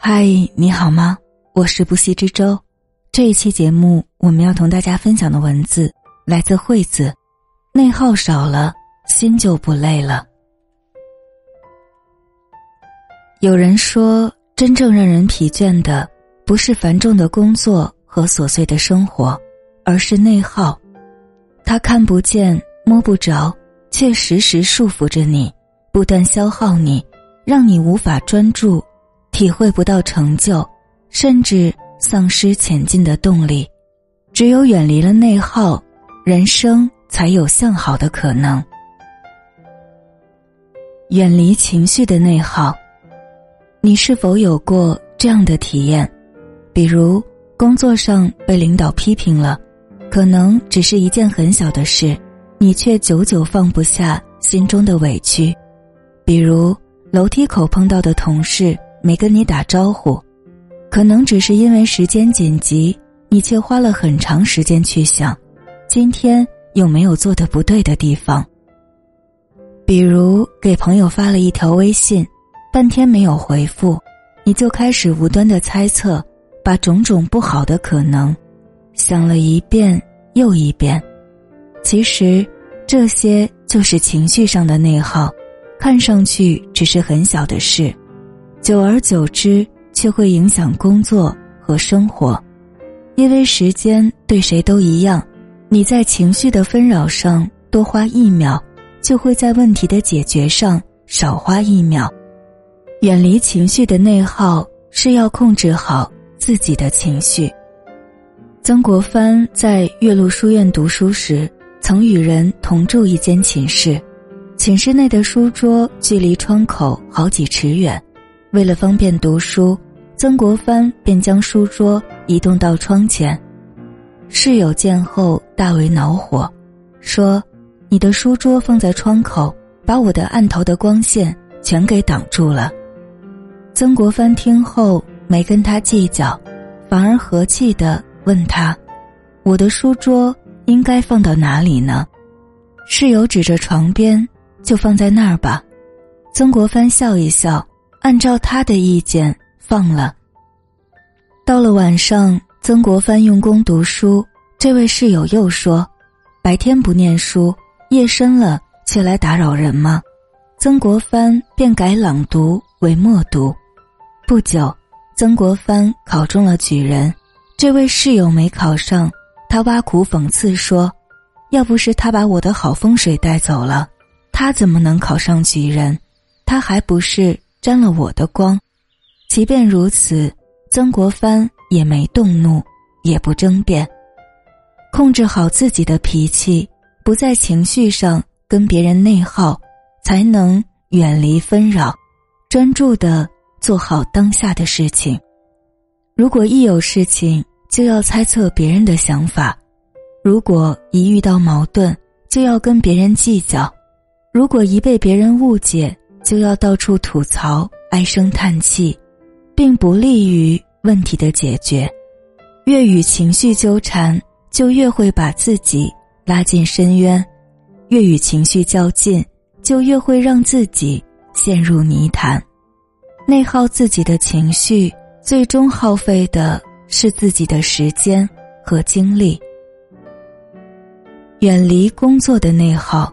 嗨，你好吗？我是不息之舟。这一期节目，我们要同大家分享的文字来自惠子。内耗少了，心就不累了。有人说，真正让人疲倦的，不是繁重的工作和琐碎的生活，而是内耗。它看不见、摸不着，却时时束缚着你，不断消耗你，让你无法专注。体会不到成就，甚至丧失前进的动力。只有远离了内耗，人生才有向好的可能。远离情绪的内耗，你是否有过这样的体验？比如工作上被领导批评了，可能只是一件很小的事，你却久久放不下心中的委屈；比如楼梯口碰到的同事。没跟你打招呼，可能只是因为时间紧急，你却花了很长时间去想，今天有没有做的不对的地方。比如给朋友发了一条微信，半天没有回复，你就开始无端的猜测，把种种不好的可能想了一遍又一遍。其实这些就是情绪上的内耗，看上去只是很小的事。久而久之，却会影响工作和生活，因为时间对谁都一样。你在情绪的纷扰上多花一秒，就会在问题的解决上少花一秒。远离情绪的内耗，是要控制好自己的情绪。曾国藩在岳麓书院读书时，曾与人同住一间寝室，寝室内的书桌距离窗口好几尺远。为了方便读书，曾国藩便将书桌移动到窗前。室友见后大为恼火，说：“你的书桌放在窗口，把我的案头的光线全给挡住了。”曾国藩听后没跟他计较，反而和气的问他：“我的书桌应该放到哪里呢？”室友指着床边：“就放在那儿吧。”曾国藩笑一笑。按照他的意见放了。到了晚上，曾国藩用功读书，这位室友又说：“白天不念书，夜深了却来打扰人吗？”曾国藩便改朗读为默读。不久，曾国藩考中了举人，这位室友没考上，他挖苦讽刺说：“要不是他把我的好风水带走了，他怎么能考上举人？他还不是……”沾了我的光，即便如此，曾国藩也没动怒，也不争辩，控制好自己的脾气，不在情绪上跟别人内耗，才能远离纷扰，专注的做好当下的事情。如果一有事情就要猜测别人的想法，如果一遇到矛盾就要跟别人计较，如果一被别人误解。就要到处吐槽、唉声叹气，并不利于问题的解决。越与情绪纠缠，就越会把自己拉进深渊；越与情绪较劲，就越会让自己陷入泥潭。内耗自己的情绪，最终耗费的是自己的时间和精力。远离工作的内耗。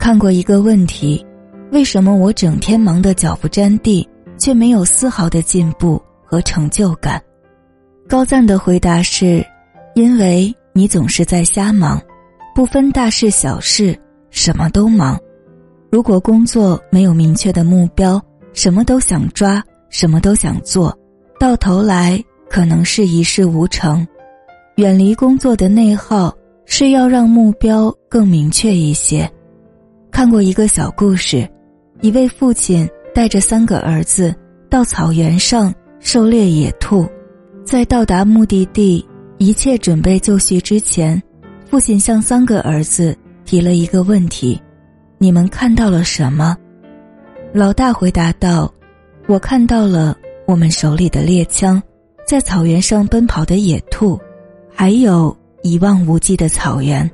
看过一个问题。为什么我整天忙得脚不沾地，却没有丝毫的进步和成就感？高赞的回答是：因为你总是在瞎忙，不分大事小事，什么都忙。如果工作没有明确的目标，什么都想抓，什么都想做，到头来可能是一事无成。远离工作的内耗，是要让目标更明确一些。看过一个小故事。一位父亲带着三个儿子到草原上狩猎野兔，在到达目的地、一切准备就绪之前，父亲向三个儿子提了一个问题：“你们看到了什么？”老大回答道：“我看到了我们手里的猎枪，在草原上奔跑的野兔，还有一望无际的草原。”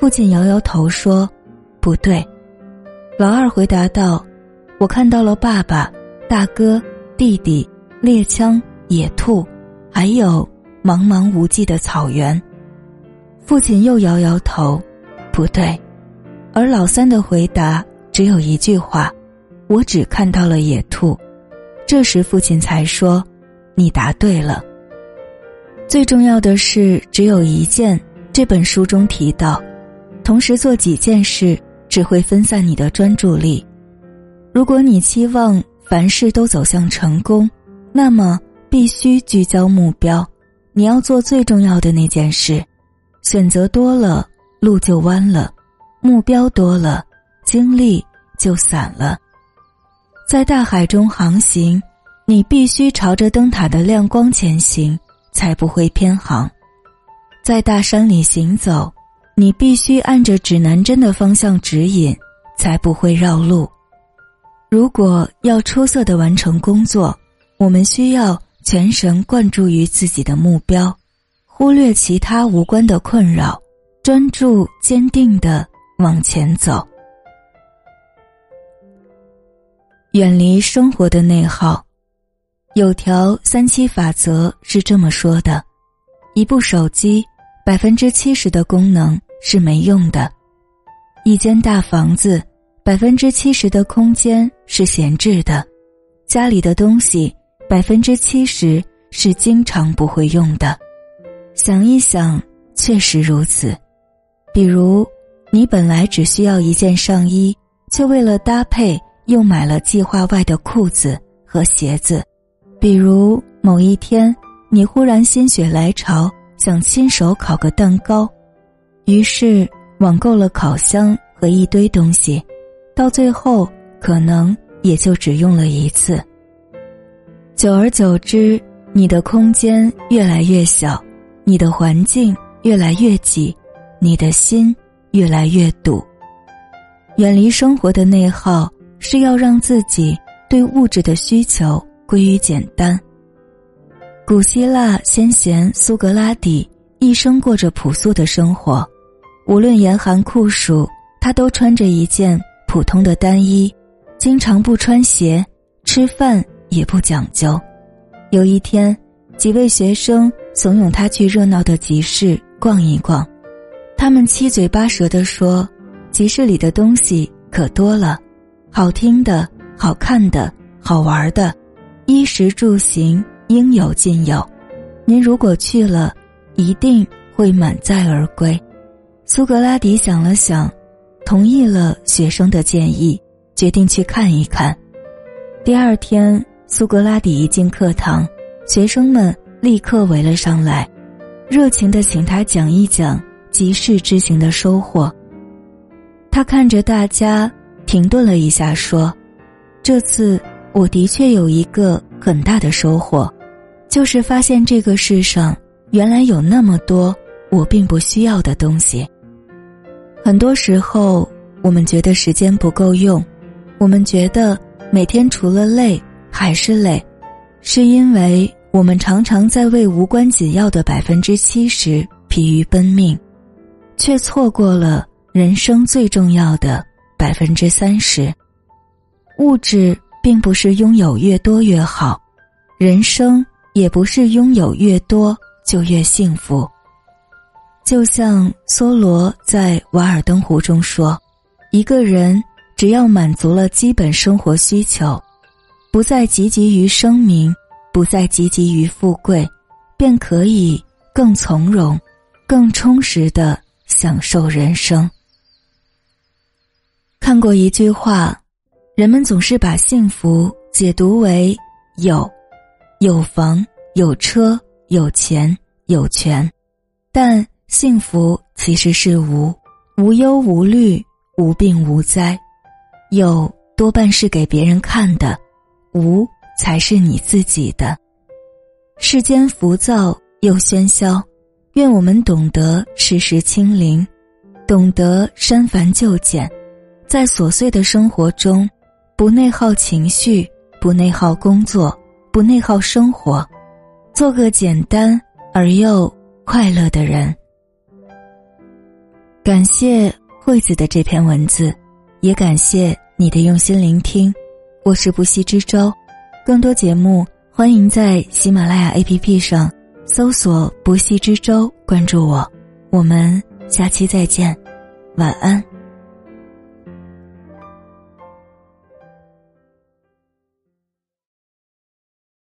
父亲摇摇头说：“不对。”老二回答道：“我看到了爸爸、大哥、弟弟猎枪、野兔，还有茫茫无际的草原。父亲又摇摇头，不对。而老三的回答只有一句话：“我只看到了野兔。”这时父亲才说：“你答对了。”最重要的是，只有一件。这本书中提到，同时做几件事只会分散你的专注力。如果你期望凡事都走向成功，那么必须聚焦目标。你要做最重要的那件事。选择多了，路就弯了；目标多了，精力就散了。在大海中航行，你必须朝着灯塔的亮光前行，才不会偏航。在大山里行走，你必须按着指南针的方向指引，才不会绕路。如果要出色的完成工作，我们需要全神贯注于自己的目标。忽略其他无关的困扰，专注坚定的往前走，远离生活的内耗。有条三七法则是这么说的：一部手机百分之七十的功能是没用的；一间大房子百分之七十的空间是闲置的；家里的东西百分之七十是经常不会用的。想一想，确实如此。比如，你本来只需要一件上衣，却为了搭配又买了计划外的裤子和鞋子；比如，某一天你忽然心血来潮想亲手烤个蛋糕，于是网购了烤箱和一堆东西，到最后可能也就只用了一次。久而久之，你的空间越来越小。你的环境越来越挤，你的心越来越堵。远离生活的内耗，是要让自己对物质的需求归于简单。古希腊先贤苏格拉底一生过着朴素的生活，无论严寒酷暑，他都穿着一件普通的单衣，经常不穿鞋，吃饭也不讲究。有一天，几位学生。怂恿他去热闹的集市逛一逛，他们七嘴八舌地说：“集市里的东西可多了，好听的、好看的、好玩的，衣食住行应有尽有。您如果去了，一定会满载而归。”苏格拉底想了想，同意了学生的建议，决定去看一看。第二天，苏格拉底一进课堂，学生们。立刻围了上来，热情的请他讲一讲集市之行的收获。他看着大家，停顿了一下，说：“这次我的确有一个很大的收获，就是发现这个世上原来有那么多我并不需要的东西。很多时候，我们觉得时间不够用，我们觉得每天除了累还是累，是因为。”我们常常在为无关紧要的百分之七十疲于奔命，却错过了人生最重要的百分之三十。物质并不是拥有越多越好，人生也不是拥有越多就越幸福。就像梭罗在《瓦尔登湖》中说：“一个人只要满足了基本生活需求，不再汲汲于声名。”不再汲汲于富贵，便可以更从容、更充实的享受人生。看过一句话，人们总是把幸福解读为有、有房、有车、有钱、有权，但幸福其实是无、无忧无虑、无病无灾。有多半是给别人看的，无。才是你自己的。世间浮躁又喧嚣，愿我们懂得时时清零，懂得删繁就简，在琐碎的生活中，不内耗情绪，不内耗工作，不内耗生活，做个简单而又快乐的人。感谢惠子的这篇文字，也感谢你的用心聆听。我是不息之舟。更多节目。欢迎在喜马拉雅 APP 上搜索“不息之舟”，关注我。我们下期再见，晚安。